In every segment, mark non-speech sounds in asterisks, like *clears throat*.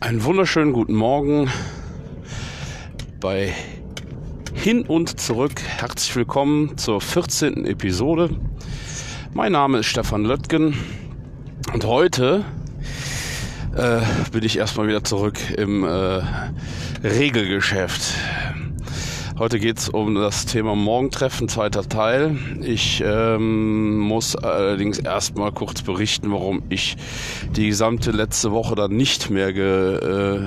Einen wunderschönen guten Morgen bei Hin und Zurück. Herzlich willkommen zur 14. Episode. Mein Name ist Stefan Löttgen und heute äh, bin ich erstmal wieder zurück im äh, Regelgeschäft. Heute geht es um das Thema Morgentreffen, zweiter Teil. Ich ähm, muss allerdings erstmal kurz berichten, warum ich die gesamte letzte Woche dann nicht mehr ge, äh,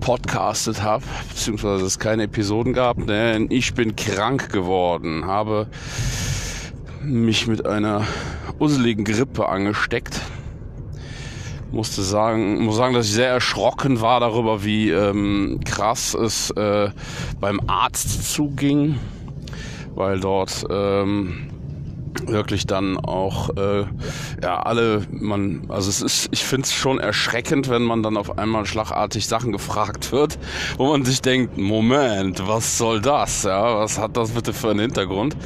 podcastet habe, beziehungsweise es keine Episoden gab. Denn ich bin krank geworden, habe mich mit einer useligen Grippe angesteckt musste sagen, muss sagen, dass ich sehr erschrocken war darüber, wie ähm, krass es äh, beim Arzt zuging, weil dort ähm, wirklich dann auch äh, ja alle man also es ist ich finde es schon erschreckend wenn man dann auf einmal schlagartig Sachen gefragt wird wo man sich denkt Moment was soll das? Ja was hat das bitte für einen Hintergrund?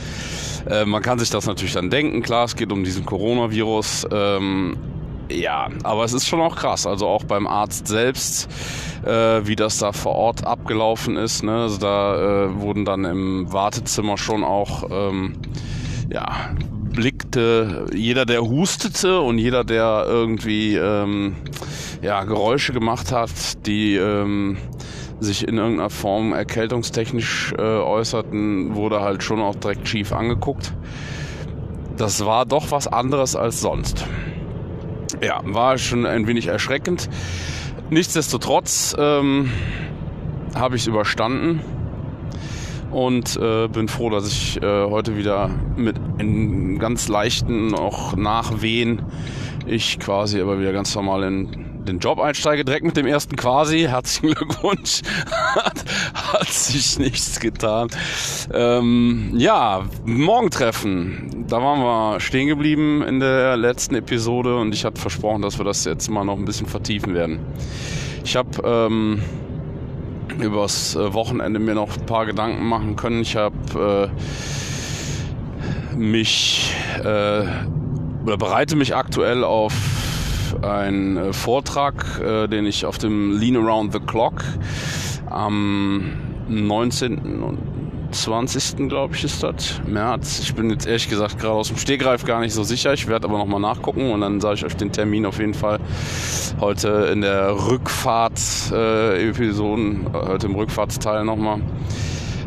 Äh, man kann sich das natürlich dann denken. Klar es geht um diesen Coronavirus ähm, ja, aber es ist schon auch krass. Also auch beim Arzt selbst, äh, wie das da vor Ort abgelaufen ist. Ne? Also da äh, wurden dann im Wartezimmer schon auch, ähm, ja, blickte jeder, der hustete und jeder, der irgendwie ähm, ja, Geräusche gemacht hat, die ähm, sich in irgendeiner Form erkältungstechnisch äh, äußerten, wurde halt schon auch direkt schief angeguckt. Das war doch was anderes als sonst. Ja, war schon ein wenig erschreckend. Nichtsdestotrotz ähm, habe ich es überstanden und äh, bin froh, dass ich äh, heute wieder mit einem ganz leichten, auch Nachwehen, ich quasi aber wieder ganz normal in den Job einsteige, direkt mit dem ersten quasi. Herzlichen Glückwunsch. *laughs* hat, hat sich nichts getan. Ähm, ja, Morgentreffen. Da waren wir stehen geblieben in der letzten Episode und ich hatte versprochen, dass wir das jetzt mal noch ein bisschen vertiefen werden. Ich habe ähm, übers äh, Wochenende mir noch ein paar Gedanken machen können. Ich habe äh, mich äh, oder bereite mich aktuell auf einen äh, Vortrag, äh, den ich auf dem Lean Around the Clock am 19. und 20. glaube ich ist das, März. Ich bin jetzt ehrlich gesagt gerade aus dem Stegreif gar nicht so sicher. Ich werde aber nochmal nachgucken und dann sage ich euch den Termin auf jeden Fall heute in der Rückfahrt-Episoden, äh, heute im Rückfahrtsteil nochmal.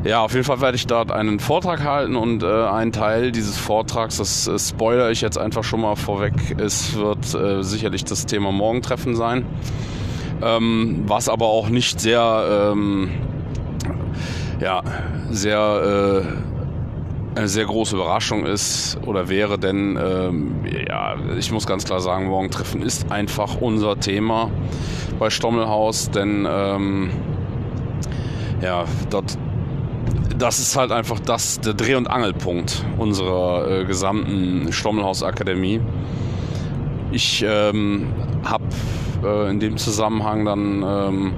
Ja, auf jeden Fall werde ich dort einen Vortrag halten und äh, ein Teil dieses Vortrags, das äh, spoilere ich jetzt einfach schon mal vorweg, es wird äh, sicherlich das Thema Morgentreffen sein. Ähm, was aber auch nicht sehr, ähm, ja, sehr, äh, eine sehr große Überraschung ist oder wäre, denn ähm, ja, ich muss ganz klar sagen, Morgentreffen ist einfach unser Thema bei Stommelhaus, denn ähm, ja, dort das ist halt einfach das, der Dreh- und Angelpunkt unserer äh, gesamten Stommelhaus-Akademie. Ich ähm, habe äh, in dem Zusammenhang dann ähm,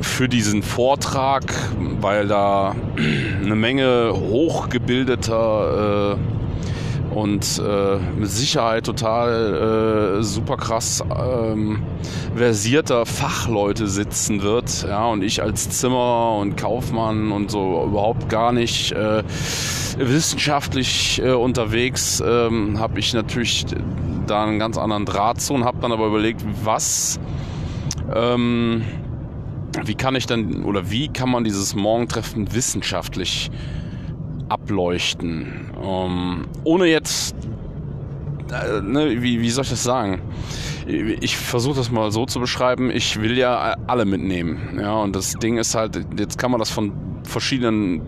für diesen Vortrag, weil da *clears throat* eine Menge hochgebildeter äh, und äh, mit Sicherheit total äh, super krass ähm, versierter Fachleute sitzen wird. Ja, und ich als Zimmer und Kaufmann und so überhaupt gar nicht äh, wissenschaftlich äh, unterwegs, ähm, habe ich natürlich da einen ganz anderen Draht zu und habe dann aber überlegt, was ähm, wie kann ich dann oder wie kann man dieses Morgentreffen wissenschaftlich ableuchten. Ähm, ohne jetzt, äh, ne, wie, wie soll ich das sagen? Ich versuche das mal so zu beschreiben, ich will ja alle mitnehmen. Ja, und das Ding ist halt, jetzt kann man das von verschiedenen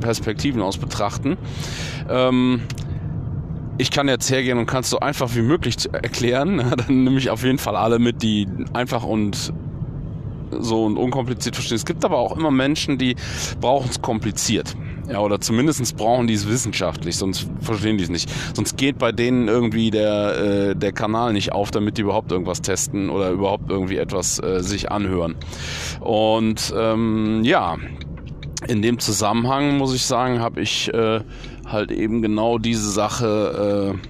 Perspektiven aus betrachten. Ähm, ich kann jetzt hergehen und kann es so einfach wie möglich erklären. *laughs* Dann nehme ich auf jeden Fall alle mit, die einfach und so und unkompliziert verstehen. Es gibt aber auch immer Menschen, die brauchen es kompliziert. Ja, oder zumindest brauchen die es wissenschaftlich, sonst verstehen die es nicht. Sonst geht bei denen irgendwie der, äh, der Kanal nicht auf, damit die überhaupt irgendwas testen oder überhaupt irgendwie etwas äh, sich anhören. Und ähm, ja, in dem Zusammenhang muss ich sagen, habe ich äh, halt eben genau diese Sache äh,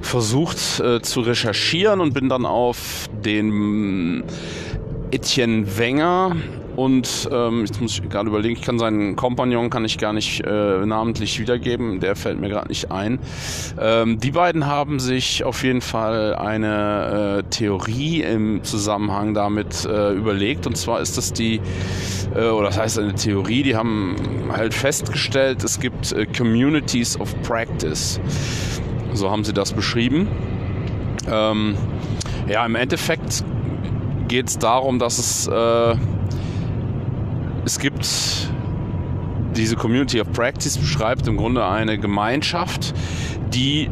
versucht äh, zu recherchieren und bin dann auf den Etienne Wenger und ähm, jetzt muss ich gerade überlegen, ich kann seinen Kompagnon kann ich gar nicht äh, namentlich wiedergeben, der fällt mir gerade nicht ein. Ähm, die beiden haben sich auf jeden Fall eine äh, Theorie im Zusammenhang damit äh, überlegt und zwar ist das die, äh, oder das heißt eine Theorie, die haben halt festgestellt, es gibt äh, Communities of Practice. So haben sie das beschrieben. Ähm, ja, im Endeffekt geht es darum, dass es äh, es gibt diese Community of Practice beschreibt im Grunde eine Gemeinschaft, die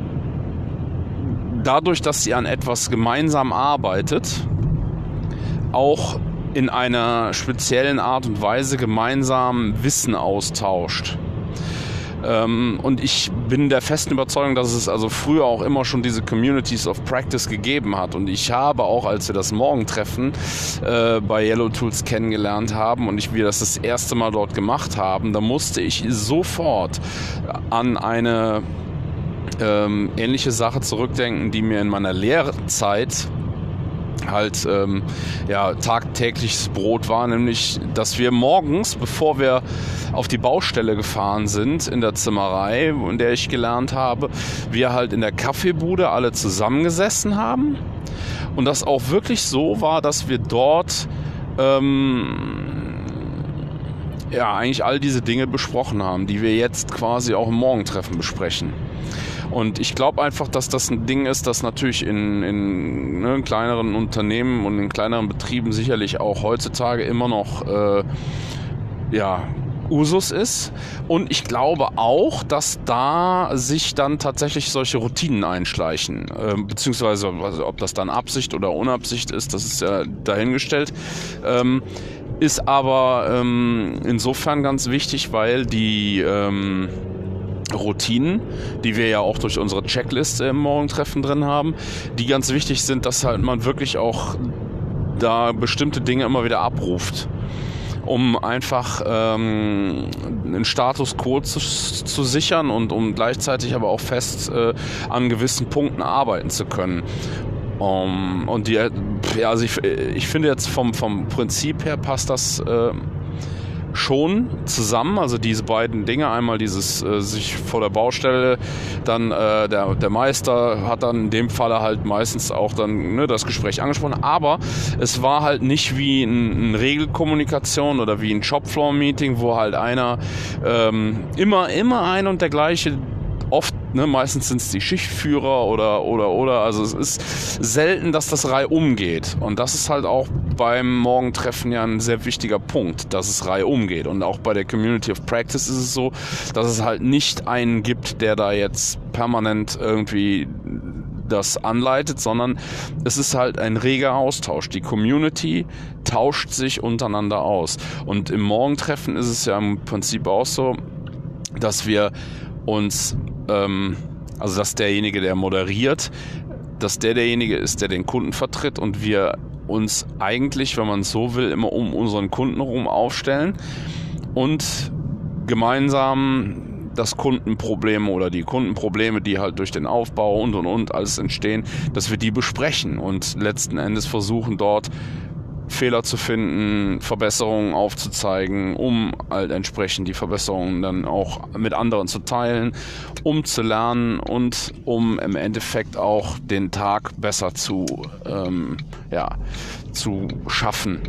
dadurch, dass sie an etwas gemeinsam arbeitet, auch in einer speziellen Art und Weise gemeinsam Wissen austauscht. Ähm, und ich bin der festen Überzeugung, dass es also früher auch immer schon diese Communities of Practice gegeben hat. Und ich habe auch, als wir das Morgentreffen äh, bei Yellow Tools kennengelernt haben und ich, wir das das erste Mal dort gemacht haben, da musste ich sofort an eine ähm, ähnliche Sache zurückdenken, die mir in meiner Lehrzeit halt ähm, ja tagtägliches Brot war, nämlich dass wir morgens, bevor wir auf die Baustelle gefahren sind in der Zimmerei, in der ich gelernt habe, wir halt in der Kaffeebude alle zusammengesessen haben und das auch wirklich so war, dass wir dort ähm, ja eigentlich all diese Dinge besprochen haben, die wir jetzt quasi auch im Morgentreffen besprechen. Und ich glaube einfach, dass das ein Ding ist, das natürlich in, in ne, kleineren Unternehmen und in kleineren Betrieben sicherlich auch heutzutage immer noch äh, ja, Usus ist. Und ich glaube auch, dass da sich dann tatsächlich solche Routinen einschleichen. Äh, beziehungsweise, also, ob das dann Absicht oder Unabsicht ist, das ist ja dahingestellt. Ähm, ist aber ähm, insofern ganz wichtig, weil die ähm, Routinen, die wir ja auch durch unsere Checkliste im Morgentreffen drin haben, die ganz wichtig sind, dass halt man wirklich auch da bestimmte Dinge immer wieder abruft um einfach ähm, einen Status quo zu, zu, sichern und um gleichzeitig aber auch fest äh, an gewissen Punkten arbeiten zu können. Um, und die, ja, also ich, ich finde jetzt vom, vom Prinzip her passt das äh, schon zusammen. Also diese beiden Dinge, einmal dieses äh, sich vor der Baustelle, dann äh, der, der Meister hat dann in dem Falle halt meistens auch dann ne, das Gespräch angesprochen. Aber es war halt nicht wie ein, ein Regelkommunikation oder wie ein Shopfloor-Meeting, wo halt einer ähm, immer, immer ein und der gleiche oft Ne, meistens sind es die Schichtführer oder oder oder. Also es ist selten, dass das Reihe umgeht. Und das ist halt auch beim Morgentreffen ja ein sehr wichtiger Punkt, dass es Reihe umgeht. Und auch bei der Community of Practice ist es so, dass es halt nicht einen gibt, der da jetzt permanent irgendwie das anleitet, sondern es ist halt ein reger Austausch. Die Community tauscht sich untereinander aus. Und im Morgentreffen ist es ja im Prinzip auch so, dass wir uns ähm, also dass derjenige, der moderiert, dass der derjenige ist, der den Kunden vertritt und wir uns eigentlich, wenn man es so will, immer um unseren Kunden herum aufstellen und gemeinsam das Kundenproblem oder die Kundenprobleme, die halt durch den Aufbau und und und alles entstehen, dass wir die besprechen und letzten Endes versuchen dort Fehler zu finden, Verbesserungen aufzuzeigen, um halt entsprechend die Verbesserungen dann auch mit anderen zu teilen, um zu lernen und um im Endeffekt auch den Tag besser zu, ähm, ja, zu schaffen.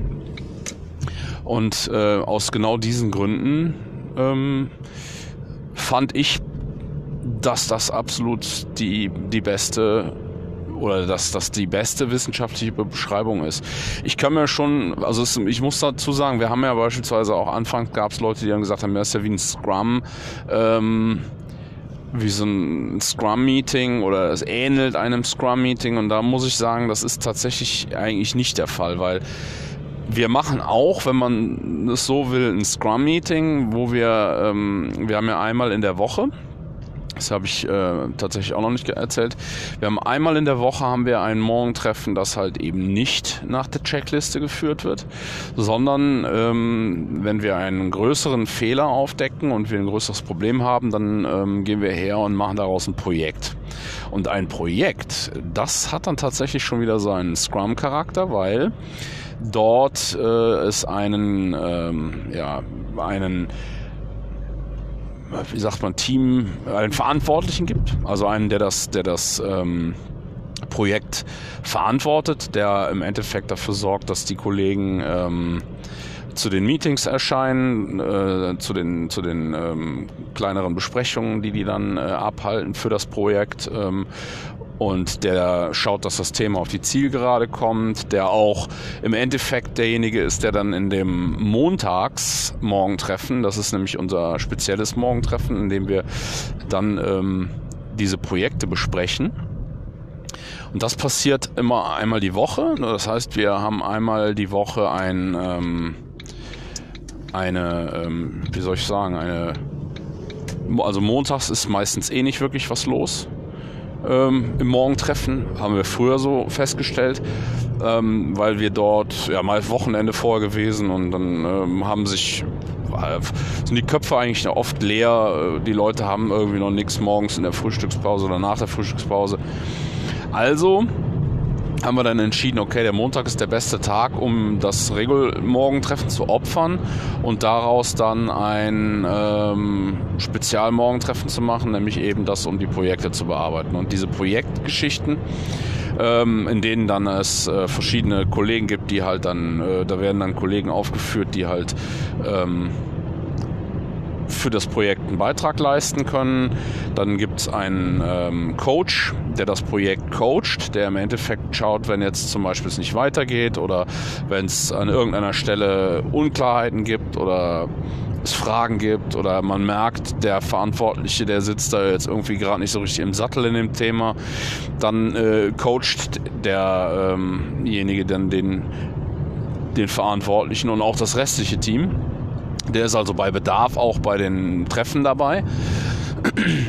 Und äh, aus genau diesen Gründen ähm, fand ich, dass das absolut die, die beste oder dass das die beste wissenschaftliche Beschreibung ist. Ich kann mir schon, also es, ich muss dazu sagen, wir haben ja beispielsweise auch anfangs gab es Leute, die haben gesagt haben, ja, ist ja wie ein Scrum, ähm, wie so ein Scrum-Meeting oder es ähnelt einem Scrum-Meeting und da muss ich sagen, das ist tatsächlich eigentlich nicht der Fall, weil wir machen auch, wenn man es so will, ein Scrum-Meeting, wo wir, ähm, wir haben ja einmal in der Woche, Das habe ich äh, tatsächlich auch noch nicht erzählt. Wir haben einmal in der Woche haben wir ein Morgentreffen, das halt eben nicht nach der Checkliste geführt wird, sondern ähm, wenn wir einen größeren Fehler aufdecken und wir ein größeres Problem haben, dann ähm, gehen wir her und machen daraus ein Projekt. Und ein Projekt, das hat dann tatsächlich schon wieder seinen Scrum-Charakter, weil dort äh, es einen, ähm, ja, einen wie sagt man, Team, einen Verantwortlichen gibt, also einen, der das, der das ähm, Projekt verantwortet, der im Endeffekt dafür sorgt, dass die Kollegen ähm, zu den Meetings erscheinen, äh, zu den, zu den ähm, kleineren Besprechungen, die die dann äh, abhalten für das Projekt. Ähm, und der schaut, dass das Thema auf die Zielgerade kommt, der auch im Endeffekt derjenige ist, der dann in dem Montags-Morgentreffen, das ist nämlich unser spezielles Morgentreffen, in dem wir dann ähm, diese Projekte besprechen. Und das passiert immer einmal die Woche. Das heißt, wir haben einmal die Woche ein, ähm, eine, ähm, wie soll ich sagen, eine, also montags ist meistens eh nicht wirklich was los ähm, im Morgentreffen, haben wir früher so festgestellt, ähm, weil wir dort ja mal Wochenende vorher gewesen und dann ähm, haben sich äh, sind die Köpfe eigentlich oft leer. Die Leute haben irgendwie noch nichts morgens in der Frühstückspause oder nach der Frühstückspause. Also haben wir dann entschieden, okay, der Montag ist der beste Tag, um das Regelmorgentreffen zu opfern und daraus dann ein ähm, Spezialmorgentreffen zu machen, nämlich eben das, um die Projekte zu bearbeiten. Und diese Projektgeschichten, ähm, in denen dann es äh, verschiedene Kollegen gibt, die halt dann, äh, da werden dann Kollegen aufgeführt, die halt ähm, für das Projekt einen Beitrag leisten können. Dann gibt es einen ähm, Coach, der das Projekt coacht, der im Endeffekt schaut, wenn jetzt zum Beispiel es nicht weitergeht oder wenn es an irgendeiner Stelle Unklarheiten gibt oder es Fragen gibt oder man merkt, der Verantwortliche, der sitzt da jetzt irgendwie gerade nicht so richtig im Sattel in dem Thema, dann äh, coacht derjenige ähm dann den, den Verantwortlichen und auch das restliche Team. Der ist also bei Bedarf auch bei den Treffen dabei.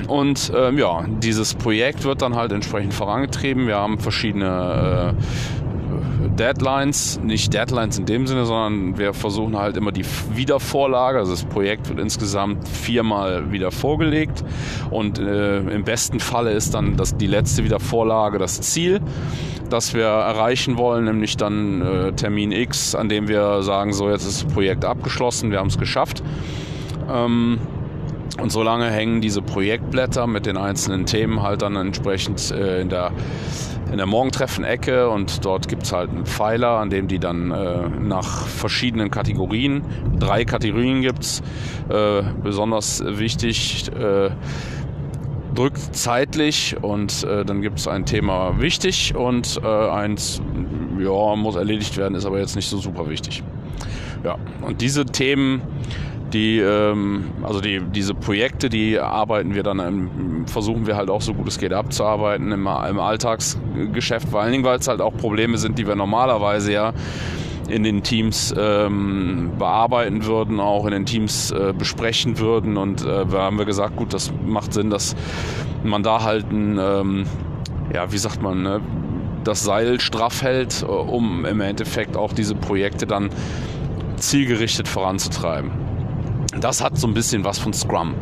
Und ähm, ja, dieses Projekt wird dann halt entsprechend vorangetrieben. Wir haben verschiedene äh, Deadlines, nicht Deadlines in dem Sinne, sondern wir versuchen halt immer die Wiedervorlage. Also das Projekt wird insgesamt viermal wieder vorgelegt und äh, im besten Falle ist dann das, die letzte Wiedervorlage das Ziel das wir erreichen wollen, nämlich dann äh, Termin X, an dem wir sagen, so jetzt ist das Projekt abgeschlossen, wir haben es geschafft. Ähm, und solange hängen diese Projektblätter mit den einzelnen Themen halt dann entsprechend äh, in der in der Morgentreffen-Ecke und dort gibt es halt einen Pfeiler, an dem die dann äh, nach verschiedenen Kategorien, drei Kategorien gibt es, äh, besonders wichtig, äh, drückt zeitlich und äh, dann gibt es ein Thema wichtig und äh, eins, ja, muss erledigt werden, ist aber jetzt nicht so super wichtig. Ja, und diese Themen, die, ähm, also die, diese Projekte, die arbeiten wir dann, im, versuchen wir halt auch so gut es geht abzuarbeiten im, im Alltagsgeschäft, vor allen Dingen, weil es halt auch Probleme sind, die wir normalerweise ja in den Teams ähm, bearbeiten würden, auch in den Teams äh, besprechen würden. Und äh, da haben wir gesagt, gut, das macht Sinn, dass man da halt ein, ähm, ja, wie sagt man, ne, das Seil straff hält, äh, um im Endeffekt auch diese Projekte dann zielgerichtet voranzutreiben. Das hat so ein bisschen was von Scrum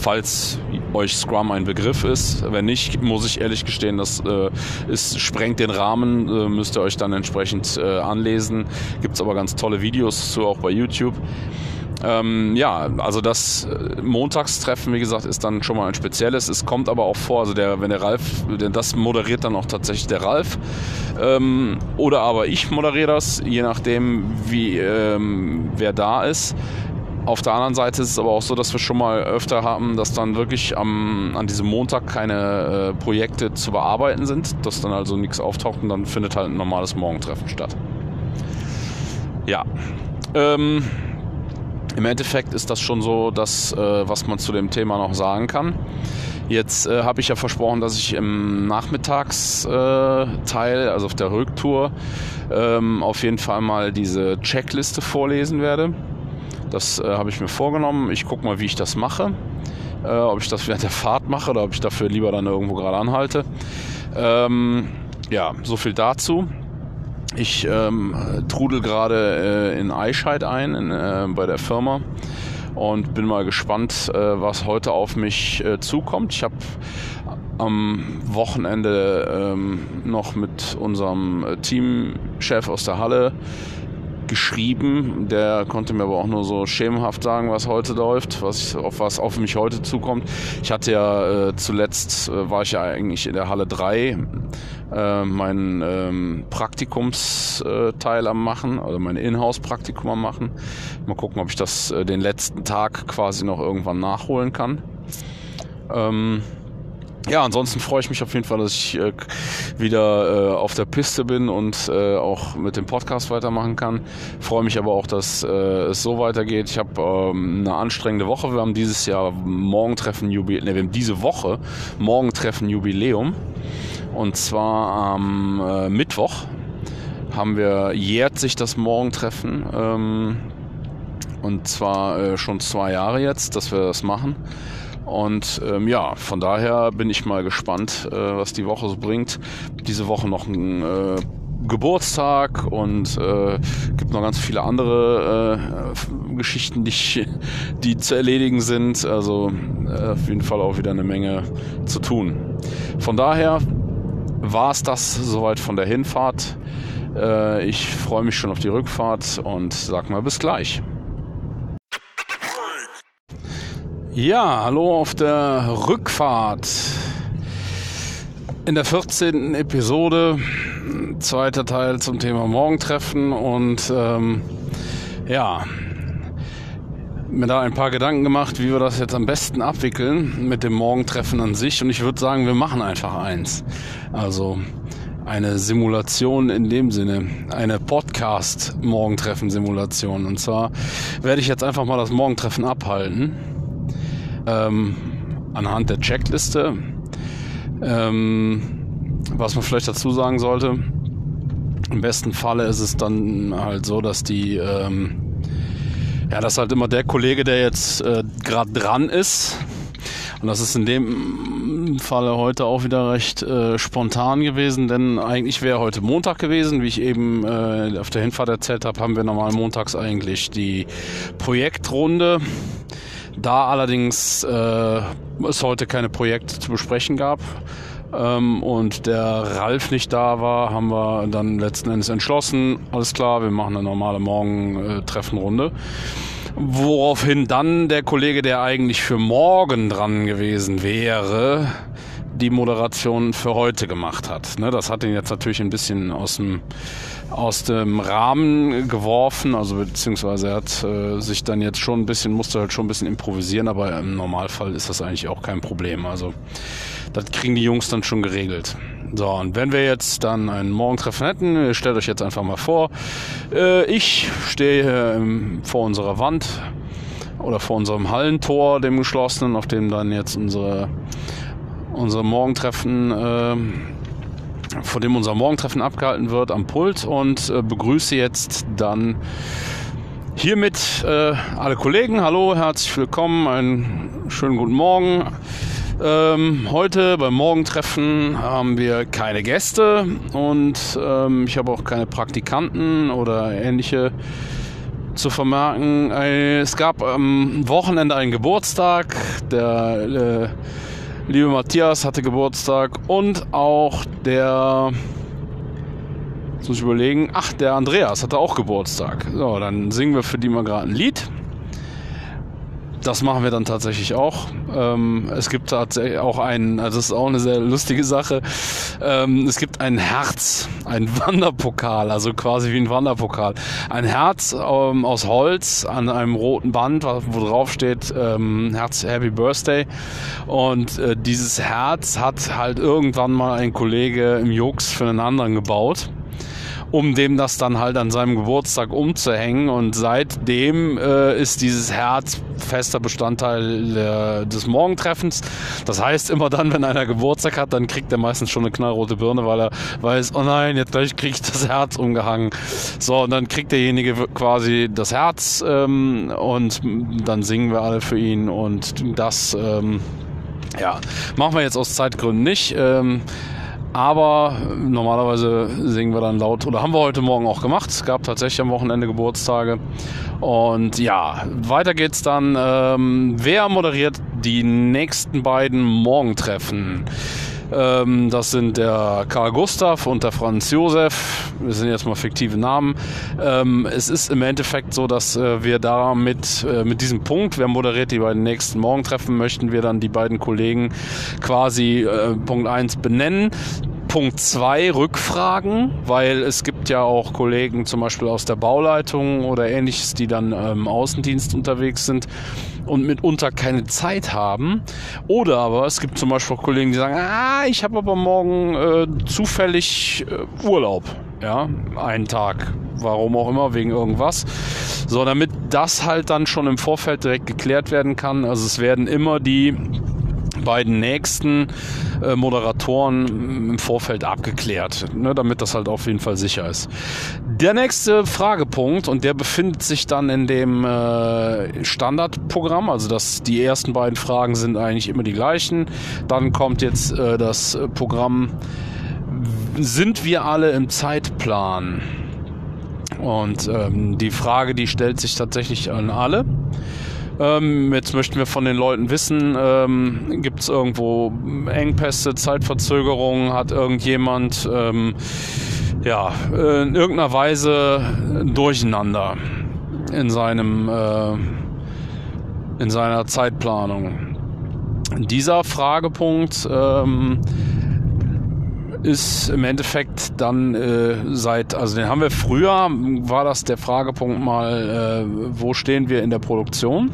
falls euch Scrum ein Begriff ist. Wenn nicht, muss ich ehrlich gestehen, das äh, ist, sprengt den Rahmen, äh, müsst ihr euch dann entsprechend äh, anlesen. Gibt es aber ganz tolle Videos zu, auch bei YouTube. Ähm, ja, also das äh, Montagstreffen, wie gesagt, ist dann schon mal ein spezielles. Es kommt aber auch vor, also der, wenn der Ralf, das moderiert dann auch tatsächlich der Ralf. Ähm, oder aber ich moderiere das, je nachdem, wie ähm, wer da ist. Auf der anderen Seite ist es aber auch so, dass wir schon mal öfter haben, dass dann wirklich am, an diesem Montag keine äh, Projekte zu bearbeiten sind, dass dann also nichts auftaucht und dann findet halt ein normales Morgentreffen statt. Ja. Ähm, Im Endeffekt ist das schon so das, äh, was man zu dem Thema noch sagen kann. Jetzt äh, habe ich ja versprochen, dass ich im Nachmittagsteil, also auf der Rücktour, ähm, auf jeden Fall mal diese Checkliste vorlesen werde. Das äh, habe ich mir vorgenommen. Ich gucke mal, wie ich das mache. äh, ob ich das während der Fahrt mache oder ob ich dafür lieber dann irgendwo gerade anhalte. Ähm, ja, so viel dazu. Ich ähm, trudel gerade äh, in Eichheit ein, in, äh, bei der Firma und bin mal gespannt, äh, was heute auf mich äh, zukommt. Ich habe am Wochenende ähm, noch mit unserem äh, Teamchef aus der Halle geschrieben. Der konnte mir aber auch nur so schemenhaft sagen, was heute läuft, was auf was auf mich heute zukommt. Ich hatte ja äh, zuletzt äh, war ich ja eigentlich in der Halle 3 äh, mein ähm, Praktikumsteil am machen, also mein Inhouse-Praktikum am machen. Mal gucken, ob ich das äh, den letzten Tag quasi noch irgendwann nachholen kann. Ähm, ja, ansonsten freue ich mich auf jeden Fall, dass ich äh, wieder äh, auf der Piste bin und äh, auch mit dem Podcast weitermachen kann. Freue mich aber auch, dass äh, es so weitergeht. Ich habe ähm, eine anstrengende Woche. Wir haben dieses Jahr Morgentreffen Jubiläum, ne, wir haben diese Woche Morgentreffen Jubiläum. Und zwar am äh, Mittwoch haben wir, jährt sich das Morgentreffen. Ähm, und zwar äh, schon zwei Jahre jetzt, dass wir das machen. Und ähm, ja, von daher bin ich mal gespannt, äh, was die Woche so bringt. Diese Woche noch ein äh, Geburtstag und äh, gibt noch ganz viele andere äh, Geschichten, die, ich, die zu erledigen sind. Also äh, auf jeden Fall auch wieder eine Menge zu tun. Von daher war es das soweit von der Hinfahrt. Äh, ich freue mich schon auf die Rückfahrt und sag mal bis gleich. Ja, hallo auf der Rückfahrt. In der 14. Episode, zweiter Teil zum Thema Morgentreffen und ähm, ja, mir da ein paar Gedanken gemacht, wie wir das jetzt am besten abwickeln mit dem Morgentreffen an sich und ich würde sagen, wir machen einfach eins. Also eine Simulation in dem Sinne, eine Podcast-Morgentreffen-Simulation. Und zwar werde ich jetzt einfach mal das Morgentreffen abhalten ähm, anhand der Checkliste. Ähm, was man vielleicht dazu sagen sollte, im besten Falle ist es dann halt so, dass die, ähm, ja, dass halt immer der Kollege, der jetzt äh, gerade dran ist, und das ist in dem Falle heute auch wieder recht äh, spontan gewesen, denn eigentlich wäre heute Montag gewesen, wie ich eben äh, auf der Hinfahrt erzählt habe, haben wir normal montags eigentlich die Projektrunde. Da allerdings äh, es heute keine Projekte zu besprechen gab ähm, und der Ralf nicht da war, haben wir dann letzten Endes entschlossen, alles klar, wir machen eine normale Morgen-Treffenrunde. Woraufhin dann der Kollege, der eigentlich für morgen dran gewesen wäre, die Moderation für heute gemacht hat. Ne, das hat ihn jetzt natürlich ein bisschen aus dem aus dem Rahmen geworfen, also beziehungsweise er hat äh, sich dann jetzt schon ein bisschen, musste halt schon ein bisschen improvisieren, aber im Normalfall ist das eigentlich auch kein Problem. Also das kriegen die Jungs dann schon geregelt. So, und wenn wir jetzt dann ein Morgentreffen hätten, stellt euch jetzt einfach mal vor, äh, ich stehe hier vor unserer Wand oder vor unserem Hallentor, dem geschlossenen, auf dem dann jetzt unsere, unser Morgentreffen äh, vor dem unser Morgentreffen abgehalten wird, am Pult und äh, begrüße jetzt dann hiermit äh, alle Kollegen. Hallo, herzlich willkommen, einen schönen guten Morgen. Ähm, heute beim Morgentreffen haben wir keine Gäste und ähm, ich habe auch keine Praktikanten oder ähnliche zu vermerken. Äh, es gab am Wochenende einen Geburtstag, der äh, liebe Matthias hatte Geburtstag und auch der, jetzt muss ich überlegen, ach, der Andreas hatte auch Geburtstag. So, dann singen wir für die mal gerade ein Lied. Das machen wir dann tatsächlich auch. Ähm, es gibt tatsächlich auch einen, also das ist auch eine sehr lustige Sache. Ähm, es gibt ein Herz, ein *laughs* Wanderpokal, also quasi wie ein Wanderpokal. Ein Herz ähm, aus Holz an einem roten Band, wo drauf steht ähm, Herz Happy Birthday. Und äh, dieses Herz hat halt irgendwann mal ein Kollege im Jux für einen anderen gebaut. Um dem das dann halt an seinem Geburtstag umzuhängen. Und seitdem äh, ist dieses Herz fester Bestandteil äh, des Morgentreffens. Das heißt, immer dann, wenn einer Geburtstag hat, dann kriegt er meistens schon eine knallrote Birne, weil er weiß, oh nein, jetzt gleich kriege ich das Herz umgehangen. So, und dann kriegt derjenige quasi das Herz ähm, und dann singen wir alle für ihn und das, ähm, ja, machen wir jetzt aus Zeitgründen nicht. Ähm, aber normalerweise singen wir dann laut, oder haben wir heute Morgen auch gemacht. Es gab tatsächlich am Wochenende Geburtstage. Und ja, weiter geht's dann. Ähm, wer moderiert die nächsten beiden Morgentreffen? Ähm, das sind der Karl Gustav und der Franz Josef. Das sind jetzt mal fiktive Namen. Ähm, es ist im Endeffekt so, dass äh, wir da mit, äh, mit diesem Punkt, wer moderiert die beiden nächsten Morgentreffen, möchten wir dann die beiden Kollegen quasi äh, Punkt 1 benennen. Punkt 2 Rückfragen, weil es gibt ja auch Kollegen zum Beispiel aus der Bauleitung oder ähnliches, die dann im Außendienst unterwegs sind und mitunter keine Zeit haben. Oder aber es gibt zum Beispiel auch Kollegen, die sagen, ah, ich habe aber morgen äh, zufällig äh, Urlaub. Ja, einen Tag. Warum auch immer, wegen irgendwas. So, damit das halt dann schon im Vorfeld direkt geklärt werden kann. Also es werden immer die beiden nächsten äh, Moderatoren im Vorfeld abgeklärt, ne, damit das halt auf jeden Fall sicher ist. Der nächste Fragepunkt, und der befindet sich dann in dem äh, Standardprogramm, also das, die ersten beiden Fragen sind eigentlich immer die gleichen. Dann kommt jetzt äh, das Programm, sind wir alle im Zeitplan? Und ähm, die Frage, die stellt sich tatsächlich an alle. Ähm, jetzt möchten wir von den Leuten wissen, ähm, gibt es irgendwo Engpässe, Zeitverzögerungen, hat irgendjemand ähm, ja, in irgendeiner Weise Durcheinander in seinem äh, in seiner Zeitplanung. Dieser Fragepunkt ähm, ist im Endeffekt dann äh, seit, also den haben wir früher, war das der Fragepunkt mal, äh, wo stehen wir in der Produktion?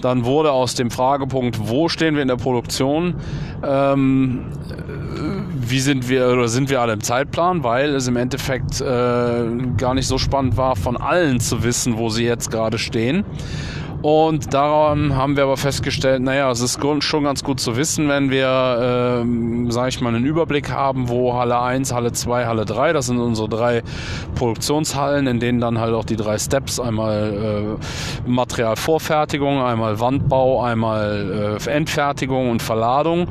Dann wurde aus dem Fragepunkt, wo stehen wir in der Produktion, ähm, wie sind wir oder sind wir alle im Zeitplan, weil es im Endeffekt äh, gar nicht so spannend war, von allen zu wissen, wo sie jetzt gerade stehen. Und daran haben wir aber festgestellt, naja, es ist schon ganz gut zu wissen, wenn wir, äh, sage ich mal, einen Überblick haben, wo Halle 1, Halle 2, Halle 3, das sind unsere drei Produktionshallen, in denen dann halt auch die drei Steps, einmal äh, Materialvorfertigung, einmal Wandbau, einmal äh, Endfertigung und Verladung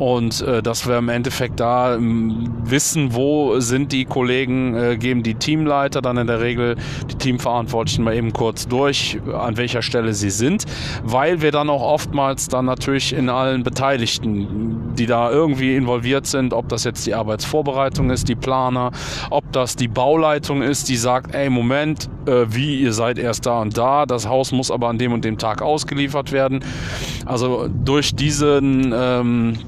und äh, dass wir im Endeffekt da ähm, wissen, wo sind die Kollegen, äh, geben die Teamleiter dann in der Regel die Teamverantwortlichen mal eben kurz durch, an welcher Stelle sie sind, weil wir dann auch oftmals dann natürlich in allen Beteiligten, die da irgendwie involviert sind, ob das jetzt die Arbeitsvorbereitung ist, die Planer, ob das die Bauleitung ist, die sagt, ey Moment, äh, wie ihr seid erst da und da, das Haus muss aber an dem und dem Tag ausgeliefert werden. Also durch diesen ähm,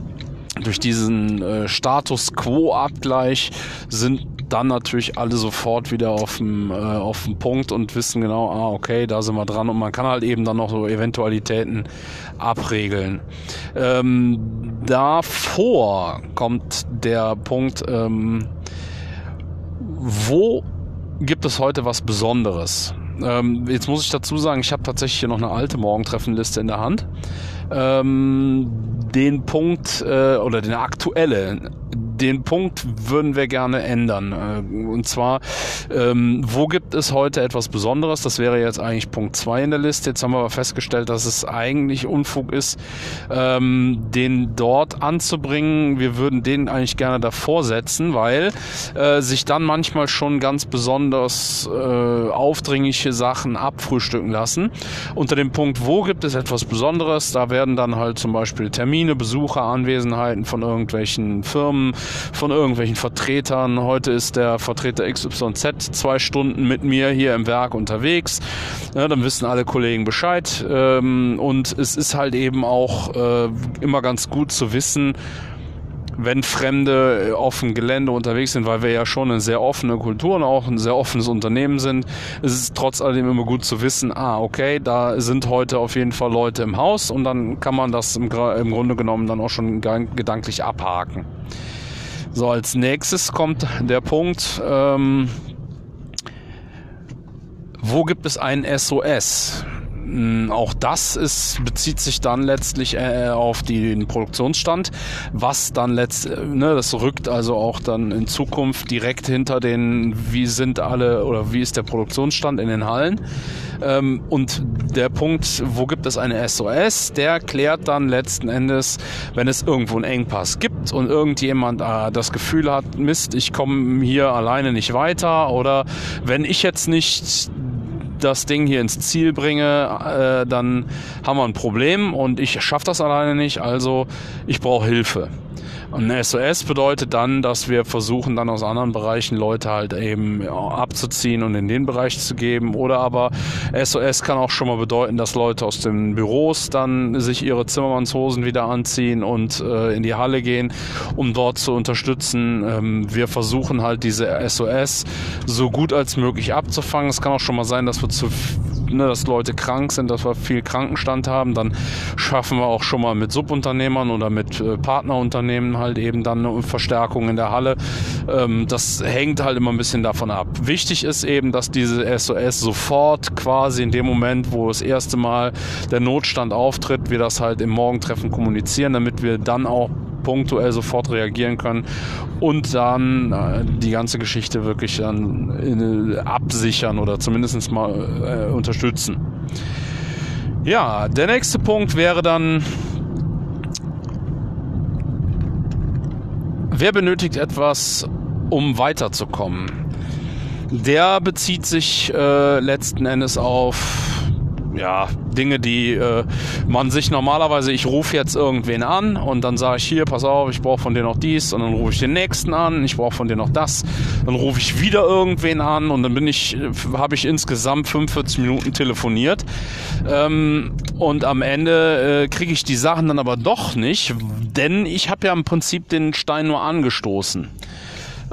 durch diesen äh, Status Quo-Abgleich sind dann natürlich alle sofort wieder auf dem, äh, auf dem Punkt und wissen genau, ah, okay, da sind wir dran und man kann halt eben dann noch so Eventualitäten abregeln. Ähm, davor kommt der Punkt, ähm, wo gibt es heute was Besonderes? Ähm, jetzt muss ich dazu sagen, ich habe tatsächlich hier noch eine alte Morgentreffenliste in der Hand. Ähm, den Punkt äh, oder den aktuelle den Punkt würden wir gerne ändern. Äh, und zwar, ähm, wo gibt es heute etwas Besonderes? Das wäre jetzt eigentlich Punkt 2 in der Liste. Jetzt haben wir aber festgestellt, dass es eigentlich Unfug ist, ähm, den dort anzubringen. Wir würden den eigentlich gerne davor setzen, weil äh, sich dann manchmal schon ganz besonders äh, aufdringliche Sachen abfrühstücken lassen. Unter dem Punkt, wo gibt es etwas Besonderes? Da werden dann halt zum Beispiel Termine, Besucher, Anwesenheiten von irgendwelchen Firmen, von irgendwelchen Vertretern. Heute ist der Vertreter XYZ zwei Stunden mit mir hier im Werk unterwegs. Ja, dann wissen alle Kollegen Bescheid. Ähm, und es ist halt eben auch äh, immer ganz gut zu wissen, wenn Fremde auf dem Gelände unterwegs sind, weil wir ja schon eine sehr offene Kultur und auch ein sehr offenes Unternehmen sind, ist es trotz alledem immer gut zu wissen, ah, okay, da sind heute auf jeden Fall Leute im Haus und dann kann man das im, im Grunde genommen dann auch schon gedanklich abhaken. So, als nächstes kommt der Punkt, ähm, wo gibt es einen SOS? Hm, auch das ist, bezieht sich dann letztlich äh, auf den Produktionsstand, was dann letzt, ne, das rückt also auch dann in Zukunft direkt hinter den, wie sind alle oder wie ist der Produktionsstand in den Hallen. Ähm, und der Punkt, wo gibt es eine SOS, der klärt dann letzten Endes, wenn es irgendwo einen Engpass gibt und irgendjemand äh, das Gefühl hat, Mist, ich komme hier alleine nicht weiter oder wenn ich jetzt nicht das Ding hier ins Ziel bringe, äh, dann haben wir ein Problem und ich schaffe das alleine nicht, also ich brauche Hilfe. Ein SOS bedeutet dann, dass wir versuchen, dann aus anderen Bereichen Leute halt eben abzuziehen und in den Bereich zu geben. Oder aber SOS kann auch schon mal bedeuten, dass Leute aus den Büros dann sich ihre Zimmermannshosen wieder anziehen und äh, in die Halle gehen, um dort zu unterstützen. Ähm, wir versuchen halt diese SOS so gut als möglich abzufangen. Es kann auch schon mal sein, dass wir zu ne, dass Leute krank sind, dass wir viel Krankenstand haben, dann schaffen wir auch schon mal mit Subunternehmern oder mit äh, Partnerunternehmen halt eben dann eine Verstärkung in der Halle. Ähm, das hängt halt immer ein bisschen davon ab. Wichtig ist eben, dass diese SOS sofort quasi in dem Moment, wo das erste Mal der Notstand auftritt, wir das halt im Morgentreffen kommunizieren, damit wir dann auch punktuell sofort reagieren können und dann äh, die ganze Geschichte wirklich dann äh, absichern oder zumindest mal äh, unterstützen. Ja, der nächste Punkt wäre dann, wer benötigt etwas, um weiterzukommen? Der bezieht sich äh, letzten Endes auf ja, Dinge, die äh, man sich normalerweise, ich rufe jetzt irgendwen an und dann sage ich hier, pass auf, ich brauche von dir noch dies und dann rufe ich den nächsten an, ich brauche von dir noch das, dann rufe ich wieder irgendwen an und dann bin ich, habe ich insgesamt 45 Minuten telefoniert ähm, und am Ende äh, kriege ich die Sachen dann aber doch nicht, denn ich habe ja im Prinzip den Stein nur angestoßen.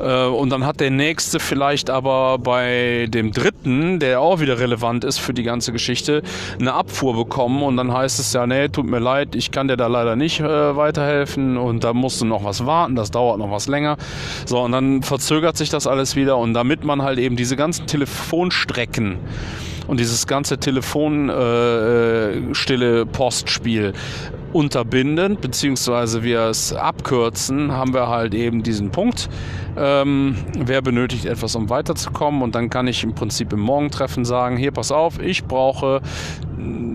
Äh, und dann hat der nächste vielleicht aber bei dem dritten, der auch wieder relevant ist für die ganze Geschichte, eine Abfuhr bekommen. Und dann heißt es ja, nee, tut mir leid, ich kann dir da leider nicht äh, weiterhelfen. Und da musst du noch was warten, das dauert noch was länger. So, und dann verzögert sich das alles wieder. Und damit man halt eben diese ganzen Telefonstrecken und dieses ganze Telefonstille äh, Postspiel unterbinden, beziehungsweise wir es abkürzen, haben wir halt eben diesen Punkt. Ähm, wer benötigt etwas, um weiterzukommen? Und dann kann ich im Prinzip im Morgentreffen sagen, hier, pass auf, ich brauche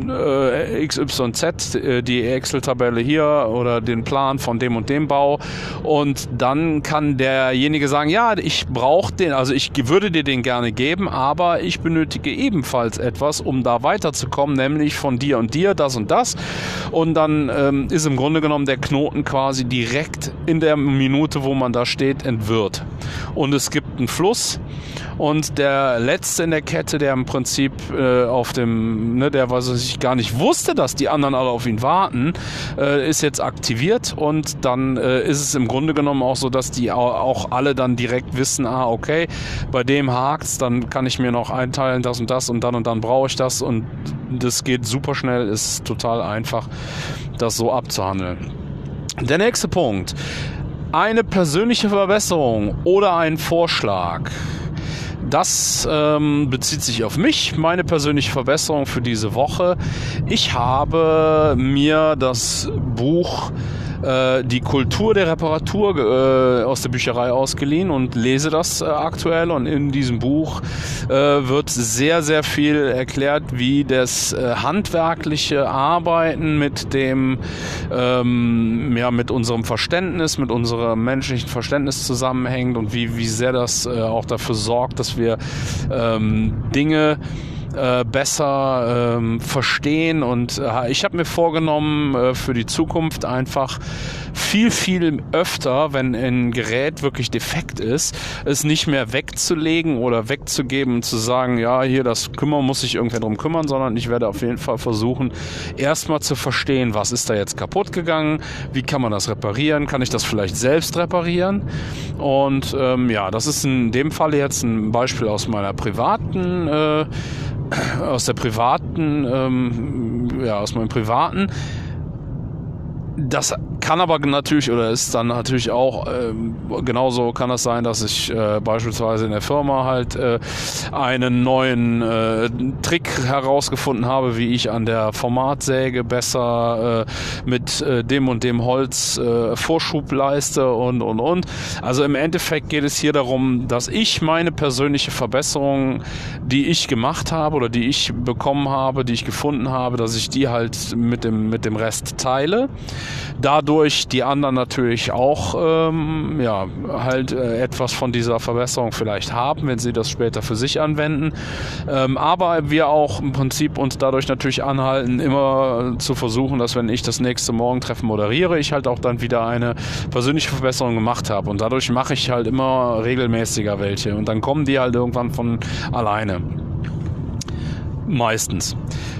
äh, XYZ, äh, die Excel-Tabelle hier oder den Plan von dem und dem Bau. Und dann kann derjenige sagen, ja, ich brauche den, also ich würde dir den gerne geben, aber ich benötige ebenfalls etwas, um da weiterzukommen, nämlich von dir und dir das und das. Und dann ähm, ist im Grunde genommen der Knoten quasi direkt in der Minute, wo man da steht, entwirrt. Und es gibt einen Fluss und der letzte in der Kette, der im Prinzip äh, auf dem, ne, der was ich gar nicht wusste, dass die anderen alle auf ihn warten, äh, ist jetzt aktiviert und dann äh, ist es im Grunde genommen auch so, dass die auch alle dann direkt wissen, ah, okay, bei dem hakt's, dann kann ich mir noch einteilen, das und das und dann und dann brauche ich das und das geht super schnell, ist total einfach, das so abzuhandeln. Der nächste Punkt. Eine persönliche Verbesserung oder ein Vorschlag. Das ähm, bezieht sich auf mich, meine persönliche Verbesserung für diese Woche. Ich habe mir das Buch äh, die Kultur der Reparatur äh, aus der Bücherei ausgeliehen und lese das äh, aktuell. Und in diesem Buch äh, wird sehr, sehr viel erklärt, wie das äh, handwerkliche Arbeiten mit dem, ähm, ja, mit unserem Verständnis, mit unserem menschlichen Verständnis zusammenhängt und wie, wie sehr das äh, auch dafür sorgt, dass wir ähm, Dinge äh, besser ähm, verstehen. Und äh, ich habe mir vorgenommen, äh, für die Zukunft einfach viel, viel öfter, wenn ein Gerät wirklich defekt ist, es nicht mehr wegzulegen oder wegzugeben und zu sagen, ja, hier das kümmern, muss sich irgendwer drum kümmern, sondern ich werde auf jeden Fall versuchen, erstmal zu verstehen, was ist da jetzt kaputt gegangen, wie kann man das reparieren, kann ich das vielleicht selbst reparieren? Und ähm, ja, das ist in dem Fall jetzt ein Beispiel aus meiner privaten äh, aus der privaten, ähm, ja, aus meinem privaten das kann aber natürlich oder ist dann natürlich auch ähm, genauso kann das sein, dass ich äh, beispielsweise in der Firma halt äh, einen neuen äh, Trick herausgefunden habe, wie ich an der Formatsäge besser äh, mit äh, dem und dem Holz äh, Vorschub leiste und und und. Also im Endeffekt geht es hier darum, dass ich meine persönliche Verbesserung, die ich gemacht habe oder die ich bekommen habe, die ich gefunden habe, dass ich die halt mit dem mit dem Rest teile dadurch die anderen natürlich auch ähm, ja, halt äh, etwas von dieser Verbesserung vielleicht haben, wenn sie das später für sich anwenden. Ähm, aber wir auch im Prinzip uns dadurch natürlich anhalten, immer zu versuchen, dass wenn ich das nächste Morgentreffen moderiere, ich halt auch dann wieder eine persönliche Verbesserung gemacht habe. Und dadurch mache ich halt immer regelmäßiger welche. Und dann kommen die halt irgendwann von alleine. Meistens.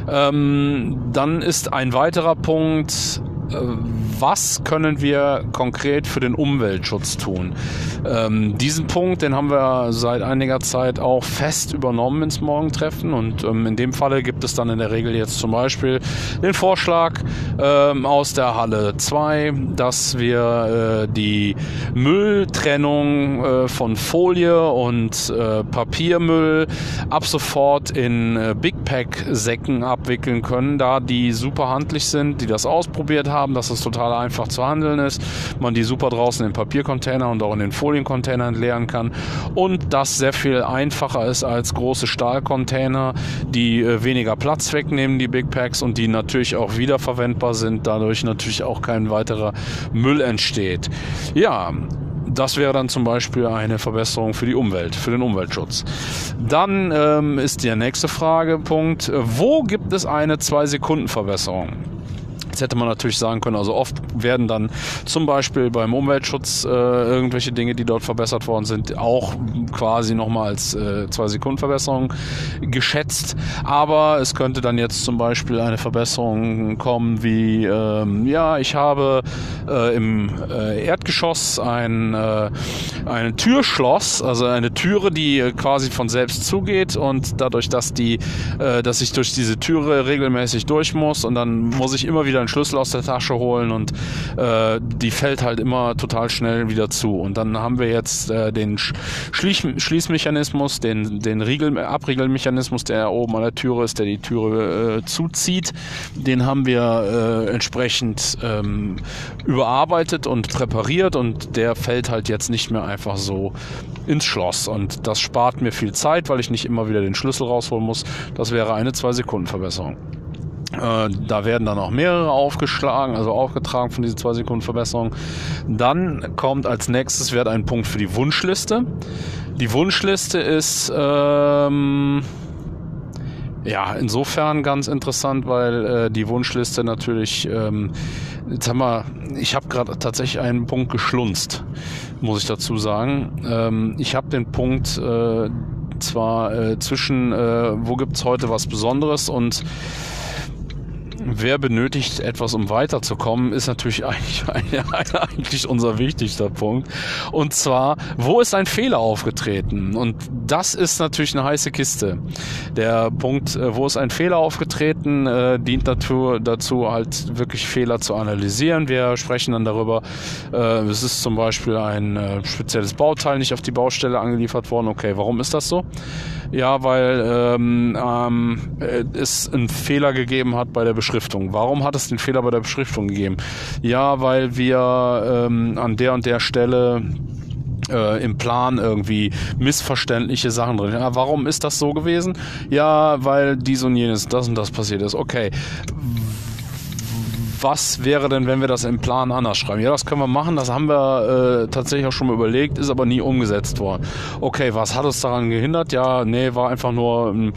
Ähm, dann ist ein weiterer Punkt, was können wir konkret für den Umweltschutz tun? Ähm, diesen Punkt, den haben wir seit einiger Zeit auch fest übernommen ins Morgentreffen und ähm, in dem Falle gibt es dann in der Regel jetzt zum Beispiel den Vorschlag ähm, aus der Halle 2, dass wir äh, die Mülltrennung äh, von Folie und äh, Papiermüll ab sofort in äh, Big Pack Säcken abwickeln können, da die super handlich sind, die das ausprobiert haben, dass es total einfach zu handeln ist, man die super draußen in Papiercontainer und auch in den Foliencontainern leeren kann und das sehr viel einfacher ist als große Stahlcontainer, die äh, weniger Platz wegnehmen, die Big Packs und die natürlich auch wiederverwendbar sind, dadurch natürlich auch kein weiterer Müll entsteht. Ja, das wäre dann zum Beispiel eine Verbesserung für die Umwelt, für den Umweltschutz. Dann ähm, ist der nächste Fragepunkt, wo gibt es eine 2-Sekunden-Verbesserung? Jetzt hätte man natürlich sagen können, also oft werden dann zum Beispiel beim Umweltschutz äh, irgendwelche Dinge, die dort verbessert worden sind, auch quasi nochmal als äh, zwei Sekunden Verbesserung geschätzt. Aber es könnte dann jetzt zum Beispiel eine Verbesserung kommen, wie ähm, ja, ich habe äh, im äh, Erdgeschoss ein äh, ein Türschloss, also eine Türe, die quasi von selbst zugeht und dadurch, dass die, äh, dass ich durch diese Türe regelmäßig durch muss und dann muss ich immer wieder einen Schlüssel aus der Tasche holen und äh, die fällt halt immer total schnell wieder zu. Und dann haben wir jetzt äh, den Schließ Schließmechanismus, den, den Riegel Abriegelmechanismus, der oben an der Türe ist, der die Türe äh, zuzieht. Den haben wir äh, entsprechend ähm, überarbeitet und präpariert und der fällt halt jetzt nicht mehr einfach so ins Schloss. Und das spart mir viel Zeit, weil ich nicht immer wieder den Schlüssel rausholen muss. Das wäre eine 2-Sekunden-Verbesserung. Äh, da werden dann auch mehrere aufgeschlagen, also aufgetragen von dieser 2 Sekunden Verbesserung. Dann kommt als nächstes wird ein Punkt für die Wunschliste. Die Wunschliste ist ähm, ja insofern ganz interessant, weil äh, die Wunschliste natürlich ähm, jetzt haben wir, ich habe gerade tatsächlich einen Punkt geschlunzt, muss ich dazu sagen. Ähm, ich habe den Punkt äh, zwar äh, zwischen, äh, wo gibt's heute was Besonderes und wer benötigt etwas, um weiterzukommen, ist natürlich *laughs* eigentlich, eigentlich unser wichtigster Punkt. Und zwar, wo ist ein Fehler aufgetreten? Und das ist natürlich eine heiße Kiste. Der Punkt, äh, wo ist ein Fehler aufgetreten, äh, dient dazu, dazu, halt wirklich Fehler zu analysieren. Wir sprechen dann darüber, äh, es ist zum Beispiel ein äh, spezielles Bauteil nicht auf die Baustelle angeliefert worden. Okay, warum ist das so? Ja, weil ähm, ähm, es einen Fehler gegeben hat bei der Beschriftung. Warum hat es den Fehler bei der Beschriftung gegeben? Ja, weil wir ähm, an der und der Stelle äh, im Plan irgendwie missverständliche Sachen drin. Ja, warum ist das so gewesen? Ja, weil dies und jenes, das und das passiert ist. Okay was wäre denn, wenn wir das im Plan anders schreiben? Ja, das können wir machen, das haben wir äh, tatsächlich auch schon mal überlegt, ist aber nie umgesetzt worden. Okay, was hat uns daran gehindert? Ja, nee, war einfach nur, ähm,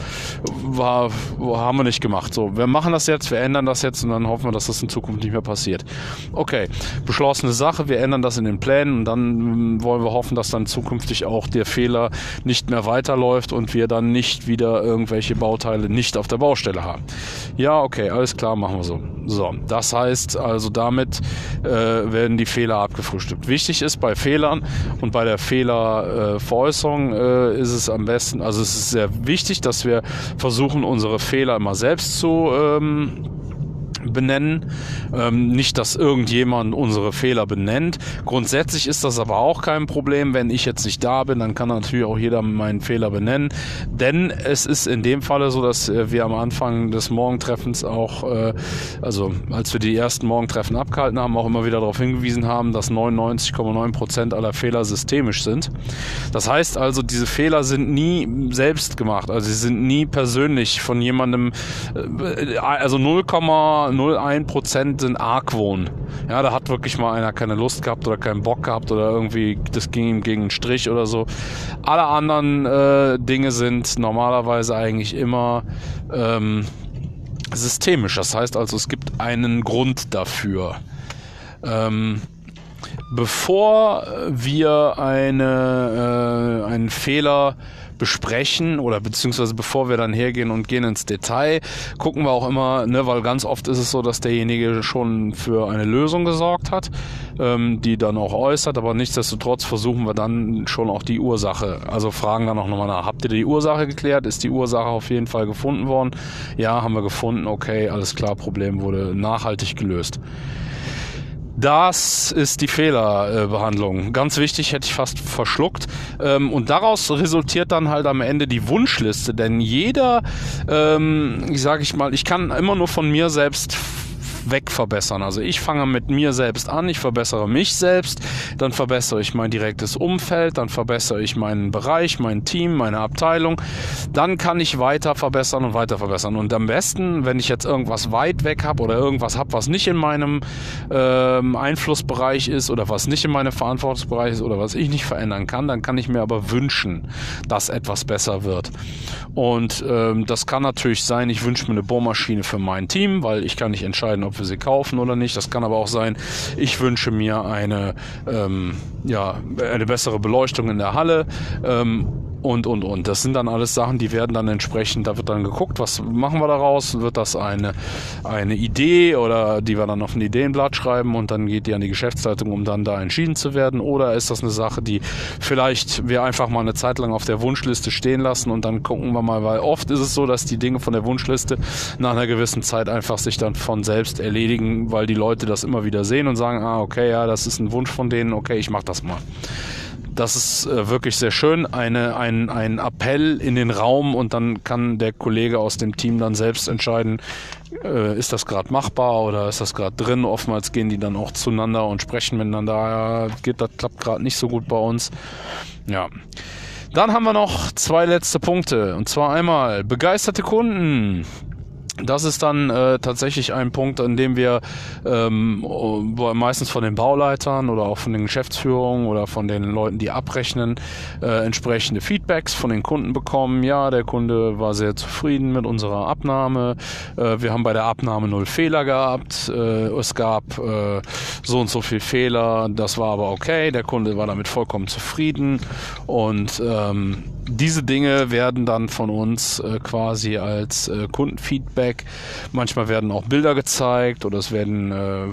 war, haben wir nicht gemacht. So, wir machen das jetzt, wir ändern das jetzt und dann hoffen wir, dass das in Zukunft nicht mehr passiert. Okay, beschlossene Sache, wir ändern das in den Plänen und dann ähm, wollen wir hoffen, dass dann zukünftig auch der Fehler nicht mehr weiterläuft und wir dann nicht wieder irgendwelche Bauteile nicht auf der Baustelle haben. Ja, okay, alles klar, machen wir so. So, das heißt also damit äh, werden die Fehler abgefrühstückt. Wichtig ist bei Fehlern und bei der Fehlerveräußerung äh, ist es am besten, also es ist sehr wichtig, dass wir versuchen, unsere Fehler immer selbst zu ähm, benennen. Ähm, nicht, dass irgendjemand unsere Fehler benennt. Grundsätzlich ist das aber auch kein Problem. Wenn ich jetzt nicht da bin, dann kann natürlich auch jeder meinen Fehler benennen. Denn es ist in dem Falle so, dass äh, wir am Anfang des Morgentreffens auch, äh, also als wir die ersten Morgentreffen abgehalten haben, auch immer wieder darauf hingewiesen haben, dass 99,9 Prozent aller Fehler systemisch sind. Das heißt also, diese Fehler sind nie selbst gemacht. Also sie sind nie persönlich von jemandem, äh, also 0, 0,01% sind Argwohn. Ja, da hat wirklich mal einer keine Lust gehabt oder keinen Bock gehabt oder irgendwie, das ging ihm gegen einen Strich oder so. Alle anderen äh, Dinge sind normalerweise eigentlich immer ähm, systemisch. Das heißt also, es gibt einen Grund dafür. Ähm, bevor wir eine, äh, einen Fehler besprechen oder beziehungsweise bevor wir dann hergehen und gehen ins Detail, gucken wir auch immer, ne, weil ganz oft ist es so, dass derjenige schon für eine Lösung gesorgt hat, ähm, die dann auch äußert, aber nichtsdestotrotz versuchen wir dann schon auch die Ursache, also fragen dann auch nochmal nach, habt ihr die Ursache geklärt? Ist die Ursache auf jeden Fall gefunden worden? Ja, haben wir gefunden, okay, alles klar, Problem wurde nachhaltig gelöst. Das ist die Fehlerbehandlung. Ganz wichtig, hätte ich fast verschluckt. Ähm, und daraus resultiert dann halt am Ende die Wunschliste. Denn jeder, ähm, ich sage ich mal, ich kann immer nur von mir selbst wegverbessern. Also ich fange mit mir selbst an, ich verbessere mich selbst, dann verbessere ich mein direktes Umfeld, dann verbessere ich meinen Bereich, mein Team, meine Abteilung. Dann kann ich weiter verbessern und weiter verbessern. Und am besten, wenn ich jetzt irgendwas weit weg habe oder irgendwas habe, was nicht in meinem ähm, Einflussbereich ist oder was nicht in meinem Verantwortungsbereich ist oder was ich nicht verändern kann, dann kann ich mir aber wünschen, dass etwas besser wird. Und ähm, das kann natürlich sein, ich wünsche mir eine Bohrmaschine für mein Team, weil ich kann nicht entscheiden, ob wir sie kaufen oder nicht. Das kann aber auch sein, ich wünsche mir eine, ähm, ja, eine bessere Beleuchtung in der Halle. Ähm, und, und, und. Das sind dann alles Sachen, die werden dann entsprechend, da wird dann geguckt, was machen wir daraus? Wird das eine, eine Idee oder die wir dann auf ein Ideenblatt schreiben und dann geht die an die Geschäftsleitung, um dann da entschieden zu werden? Oder ist das eine Sache, die vielleicht wir einfach mal eine Zeit lang auf der Wunschliste stehen lassen und dann gucken wir mal, weil oft ist es so, dass die Dinge von der Wunschliste nach einer gewissen Zeit einfach sich dann von selbst erledigen, weil die Leute das immer wieder sehen und sagen, ah, okay, ja, das ist ein Wunsch von denen, okay, ich mach das mal. Das ist äh, wirklich sehr schön. Eine, ein, ein Appell in den Raum und dann kann der Kollege aus dem Team dann selbst entscheiden, äh, ist das gerade machbar oder ist das gerade drin. Oftmals gehen die dann auch zueinander und sprechen miteinander. Ja, geht, das klappt gerade nicht so gut bei uns. Ja. Dann haben wir noch zwei letzte Punkte. Und zwar einmal begeisterte Kunden. Das ist dann äh, tatsächlich ein Punkt, an dem wir ähm, meistens von den Bauleitern oder auch von den Geschäftsführungen oder von den Leuten, die abrechnen, äh, entsprechende Feedbacks von den Kunden bekommen. Ja, der Kunde war sehr zufrieden mit unserer Abnahme. Äh, wir haben bei der Abnahme null Fehler gehabt. Äh, es gab äh, so und so viel Fehler. Das war aber okay. Der Kunde war damit vollkommen zufrieden und ähm, diese Dinge werden dann von uns äh, quasi als äh, Kundenfeedback. Manchmal werden auch Bilder gezeigt oder es werden, äh,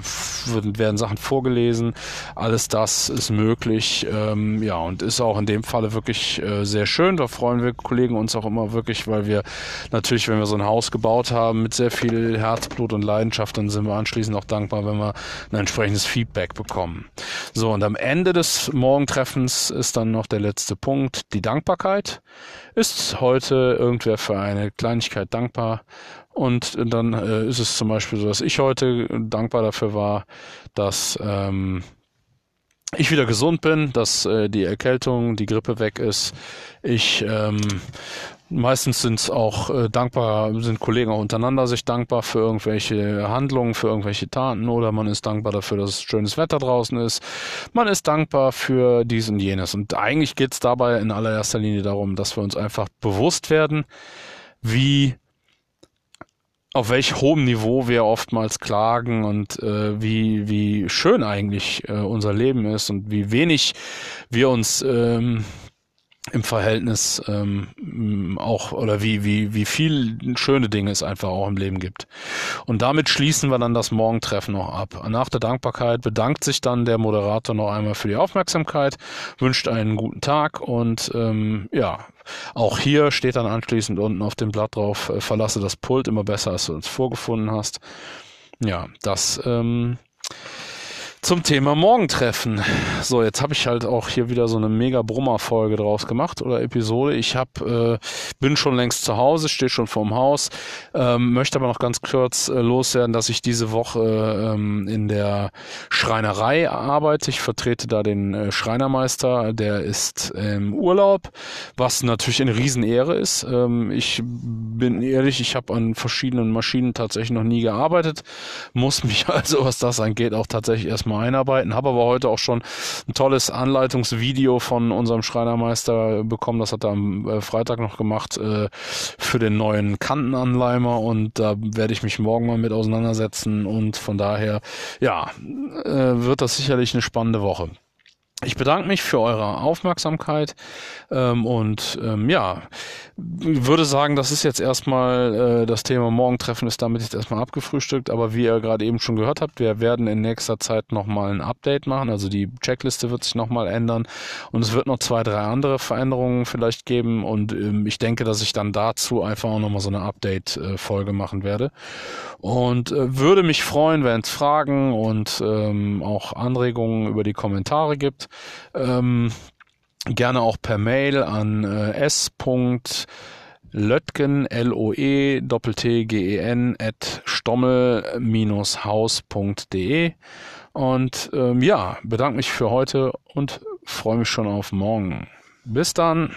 werden Sachen vorgelesen. Alles das ist möglich. Ähm, ja, und ist auch in dem Falle wirklich äh, sehr schön. Da freuen wir Kollegen uns auch immer wirklich, weil wir natürlich, wenn wir so ein Haus gebaut haben mit sehr viel Herzblut und Leidenschaft, dann sind wir anschließend auch dankbar, wenn wir ein entsprechendes Feedback bekommen. So, und am Ende des Morgentreffens ist dann noch der letzte Punkt, die Dankbarkeit. Zeit. Ist heute irgendwer für eine Kleinigkeit dankbar? Und dann äh, ist es zum Beispiel so, dass ich heute dankbar dafür war, dass ähm, ich wieder gesund bin, dass äh, die Erkältung, die Grippe weg ist. Ich ähm, Meistens sind es auch äh, dankbar, sind Kollegen auch untereinander sich dankbar für irgendwelche Handlungen, für irgendwelche Taten oder man ist dankbar dafür, dass es schönes Wetter draußen ist. Man ist dankbar für dies und jenes. Und eigentlich geht es dabei in allererster Linie darum, dass wir uns einfach bewusst werden, wie auf welch hohem Niveau wir oftmals klagen und äh, wie, wie schön eigentlich äh, unser Leben ist und wie wenig wir uns ähm, im Verhältnis ähm, auch oder wie wie wie viel schöne Dinge es einfach auch im Leben gibt. Und damit schließen wir dann das Morgentreffen noch ab. Nach der Dankbarkeit bedankt sich dann der Moderator noch einmal für die Aufmerksamkeit, wünscht einen guten Tag und ähm, ja, auch hier steht dann anschließend unten auf dem Blatt drauf: äh, Verlasse das Pult immer besser, als du uns vorgefunden hast. ja, das ähm, zum Thema Morgentreffen. So, jetzt habe ich halt auch hier wieder so eine mega Brummer-Folge draus gemacht oder Episode. Ich hab, äh, bin schon längst zu Hause, stehe schon vorm Haus, ähm, möchte aber noch ganz kurz äh, loswerden, dass ich diese Woche ähm, in der Schreinerei arbeite. Ich vertrete da den äh, Schreinermeister, der ist im Urlaub, was natürlich eine Riesenehre ist. Ähm, ich bin ehrlich, ich habe an verschiedenen Maschinen tatsächlich noch nie gearbeitet, muss mich *laughs* also, was das angeht, auch tatsächlich erstmal mal einarbeiten. Habe aber heute auch schon ein tolles Anleitungsvideo von unserem Schreinermeister bekommen. Das hat er am äh, Freitag noch gemacht äh, für den neuen Kantenanleimer und da werde ich mich morgen mal mit auseinandersetzen und von daher, ja, äh, wird das sicherlich eine spannende Woche. Ich bedanke mich für eure Aufmerksamkeit ähm, und ähm, ja, würde sagen, das ist jetzt erstmal äh, das Thema Morgentreffen ist damit jetzt erstmal abgefrühstückt, aber wie ihr gerade eben schon gehört habt, wir werden in nächster Zeit nochmal ein Update machen, also die Checkliste wird sich nochmal ändern. Und es wird noch zwei, drei andere Veränderungen vielleicht geben. Und ähm, ich denke, dass ich dann dazu einfach auch nochmal so eine Update-Folge machen werde. Und äh, würde mich freuen, wenn es Fragen und ähm, auch Anregungen über die Kommentare gibt. Ähm, gerne auch per Mail an äh, s. Lötgen, L-O-E, Doppel-T-G-E-N, at stommel-haus.de. Und ähm, ja, bedanke mich für heute und freue mich schon auf morgen. Bis dann.